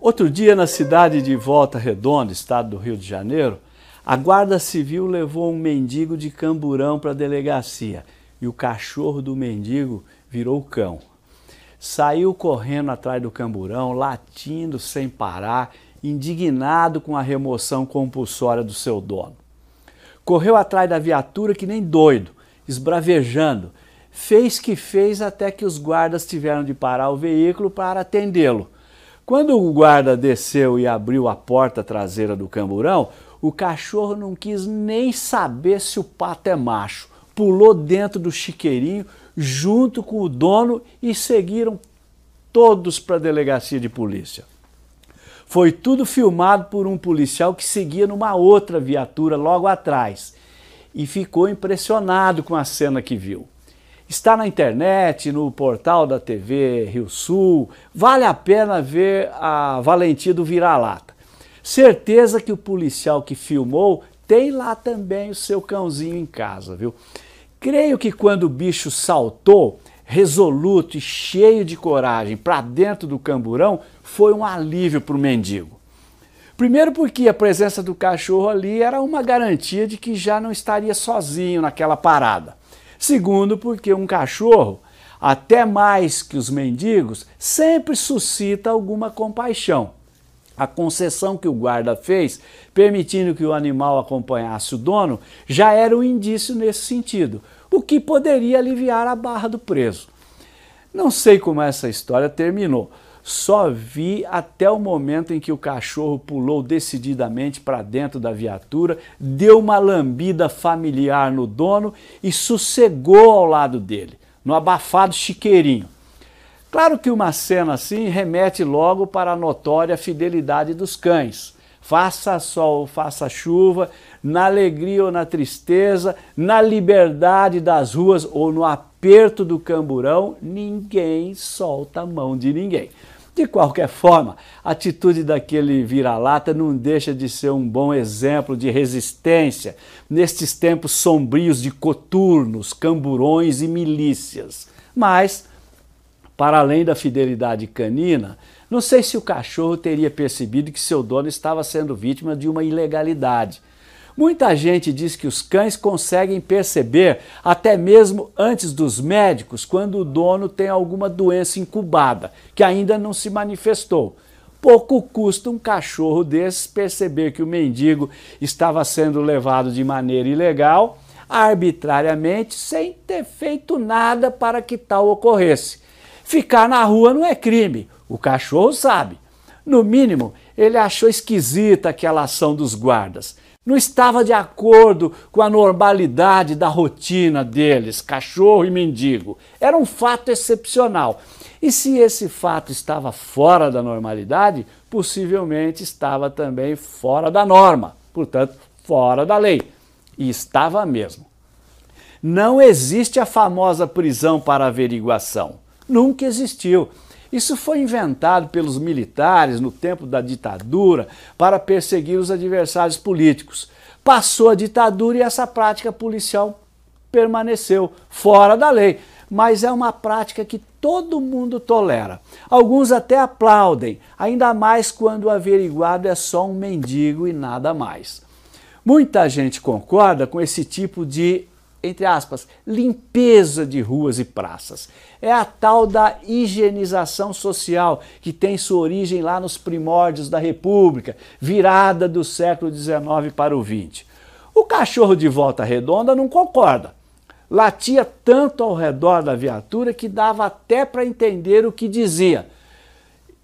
Outro dia, na cidade de Volta Redonda, estado do Rio de Janeiro, a Guarda Civil levou um mendigo de camburão para a delegacia e o cachorro do mendigo virou cão. Saiu correndo atrás do camburão, latindo sem parar, indignado com a remoção compulsória do seu dono. Correu atrás da viatura que nem doido, esbravejando. Fez que fez até que os guardas tiveram de parar o veículo para atendê-lo quando o guarda desceu e abriu a porta traseira do camburão, o cachorro não quis nem saber se o pato é macho. Pulou dentro do chiqueirinho junto com o dono e seguiram todos para a delegacia de polícia. Foi tudo filmado por um policial que seguia numa outra viatura logo atrás e ficou impressionado com a cena que viu. Está na internet, no portal da TV Rio Sul. Vale a pena ver a valentia do vira-lata. Certeza que o policial que filmou tem lá também o seu cãozinho em casa, viu? Creio que quando o bicho saltou, resoluto e cheio de coragem, para dentro do camburão, foi um alívio para o mendigo. Primeiro, porque a presença do cachorro ali era uma garantia de que já não estaria sozinho naquela parada. Segundo, porque um cachorro, até mais que os mendigos, sempre suscita alguma compaixão. A concessão que o guarda fez, permitindo que o animal acompanhasse o dono, já era um indício nesse sentido, o que poderia aliviar a barra do preso. Não sei como essa história terminou, só vi até o momento em que o cachorro pulou decididamente para dentro da viatura, deu uma lambida familiar no dono e sossegou ao lado dele, no abafado chiqueirinho. Claro que uma cena assim remete logo para a notória fidelidade dos cães. Faça sol, faça chuva, na alegria ou na tristeza, na liberdade das ruas ou no aperto do camburão, ninguém solta a mão de ninguém. De qualquer forma, a atitude daquele vira-lata não deixa de ser um bom exemplo de resistência nestes tempos sombrios de coturnos, camburões e milícias. Mas, para além da fidelidade canina, não sei se o cachorro teria percebido que seu dono estava sendo vítima de uma ilegalidade Muita gente diz que os cães conseguem perceber, até mesmo antes dos médicos, quando o dono tem alguma doença incubada, que ainda não se manifestou. Pouco custa um cachorro desses perceber que o mendigo estava sendo levado de maneira ilegal, arbitrariamente, sem ter feito nada para que tal ocorresse. Ficar na rua não é crime, o cachorro sabe. No mínimo, ele achou esquisita aquela ação dos guardas não estava de acordo com a normalidade da rotina deles, cachorro e mendigo. Era um fato excepcional. E se esse fato estava fora da normalidade, possivelmente estava também fora da norma, portanto, fora da lei. E estava mesmo. Não existe a famosa prisão para averiguação. Nunca existiu. Isso foi inventado pelos militares no tempo da ditadura para perseguir os adversários políticos. Passou a ditadura e essa prática policial permaneceu fora da lei, mas é uma prática que todo mundo tolera. Alguns até aplaudem, ainda mais quando o averiguado é só um mendigo e nada mais. Muita gente concorda com esse tipo de entre aspas, limpeza de ruas e praças. É a tal da higienização social que tem sua origem lá nos primórdios da República, virada do século XIX para o XX. O cachorro de volta redonda não concorda. Latia tanto ao redor da viatura que dava até para entender o que dizia.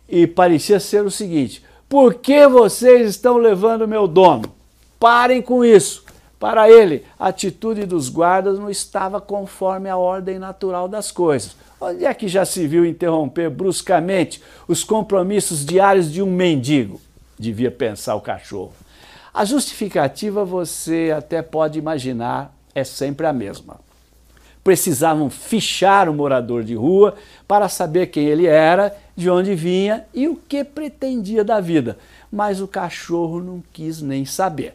E parecia ser o seguinte: por que vocês estão levando meu dono? Parem com isso. Para ele, a atitude dos guardas não estava conforme a ordem natural das coisas. Onde é que já se viu interromper bruscamente os compromissos diários de um mendigo? Devia pensar o cachorro. A justificativa você até pode imaginar é sempre a mesma. Precisavam fichar o morador de rua para saber quem ele era, de onde vinha e o que pretendia da vida. Mas o cachorro não quis nem saber.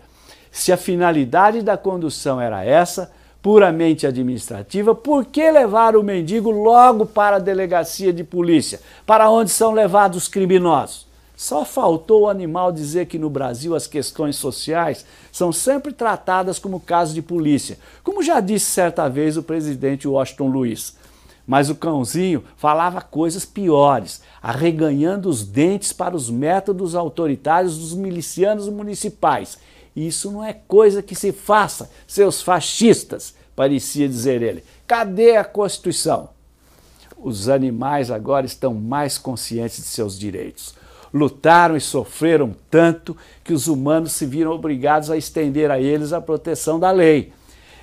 Se a finalidade da condução era essa, puramente administrativa, por que levar o mendigo logo para a delegacia de polícia, para onde são levados os criminosos? Só faltou o animal dizer que no Brasil as questões sociais são sempre tratadas como caso de polícia, como já disse certa vez o presidente Washington Luiz. Mas o cãozinho falava coisas piores, arreganhando os dentes para os métodos autoritários dos milicianos municipais. Isso não é coisa que se faça, seus fascistas, parecia dizer ele. Cadê a Constituição? Os animais agora estão mais conscientes de seus direitos. Lutaram e sofreram tanto que os humanos se viram obrigados a estender a eles a proteção da lei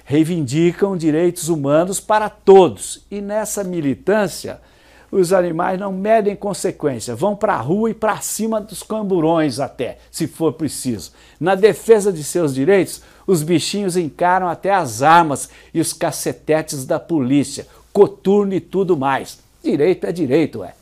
reivindicam direitos humanos para todos. E nessa militância, os animais não medem consequência, vão para a rua e para cima dos camburões até, se for preciso. Na defesa de seus direitos, os bichinhos encaram até as armas e os cacetetes da polícia, coturno e tudo mais. Direito é direito, é.